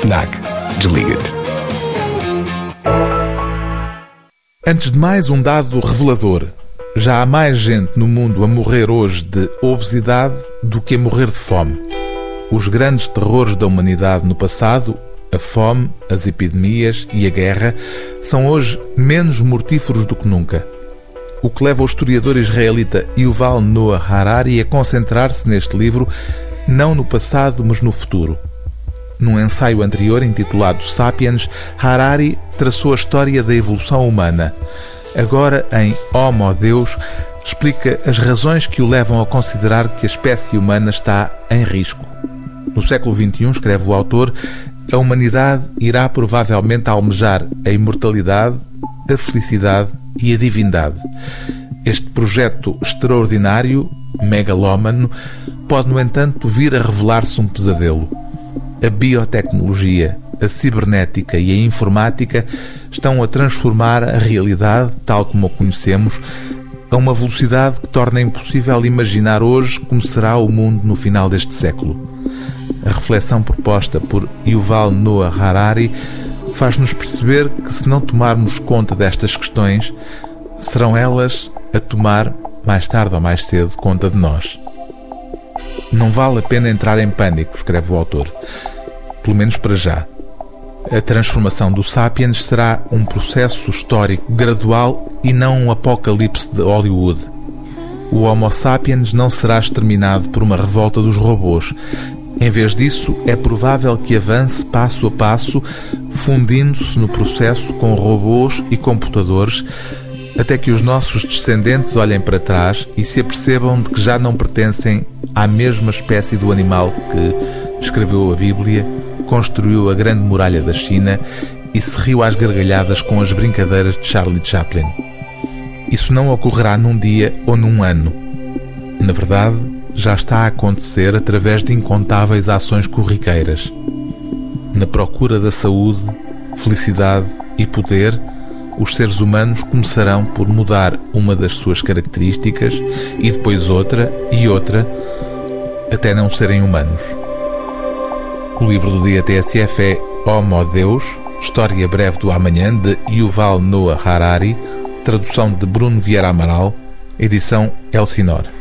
FNAC. Desliga-te. Antes de mais, um dado revelador. Já há mais gente no mundo a morrer hoje de obesidade do que a morrer de fome. Os grandes terrores da humanidade no passado, a fome, as epidemias e a guerra, são hoje menos mortíferos do que nunca. O que leva o historiador israelita Yuval Noah Harari a concentrar-se neste livro não no passado, mas no futuro. Num ensaio anterior intitulado Sapiens, Harari traçou a história da evolução humana. Agora, em Homo Deus, explica as razões que o levam a considerar que a espécie humana está em risco. No século XXI, escreve o autor, a humanidade irá provavelmente almejar a imortalidade, a felicidade e a divindade. Este projeto extraordinário, megalómano, pode, no entanto, vir a revelar-se um pesadelo. A biotecnologia, a cibernética e a informática estão a transformar a realidade, tal como a conhecemos, a uma velocidade que torna impossível imaginar hoje como será o mundo no final deste século. A reflexão proposta por Yuval Noah Harari faz-nos perceber que, se não tomarmos conta destas questões, serão elas a tomar, mais tarde ou mais cedo, conta de nós. Não vale a pena entrar em pânico, escreve o autor. Pelo menos para já. A transformação do Sapiens será um processo histórico gradual e não um apocalipse de Hollywood. O Homo sapiens não será exterminado por uma revolta dos robôs. Em vez disso, é provável que avance passo a passo, fundindo-se no processo com robôs e computadores, até que os nossos descendentes olhem para trás e se apercebam de que já não pertencem à mesma espécie do animal que escreveu a Bíblia, construiu a Grande Muralha da China e se riu às gargalhadas com as brincadeiras de Charlie Chaplin. Isso não ocorrerá num dia ou num ano. Na verdade, já está a acontecer através de incontáveis ações corriqueiras. Na procura da saúde, felicidade e poder, os seres humanos começarão por mudar uma das suas características e depois outra e outra, até não serem humanos. O livro do dia TSF é Homo Deus, História Breve do Amanhã, de Yuval Noah Harari, tradução de Bruno Vieira Amaral, edição Elsinor.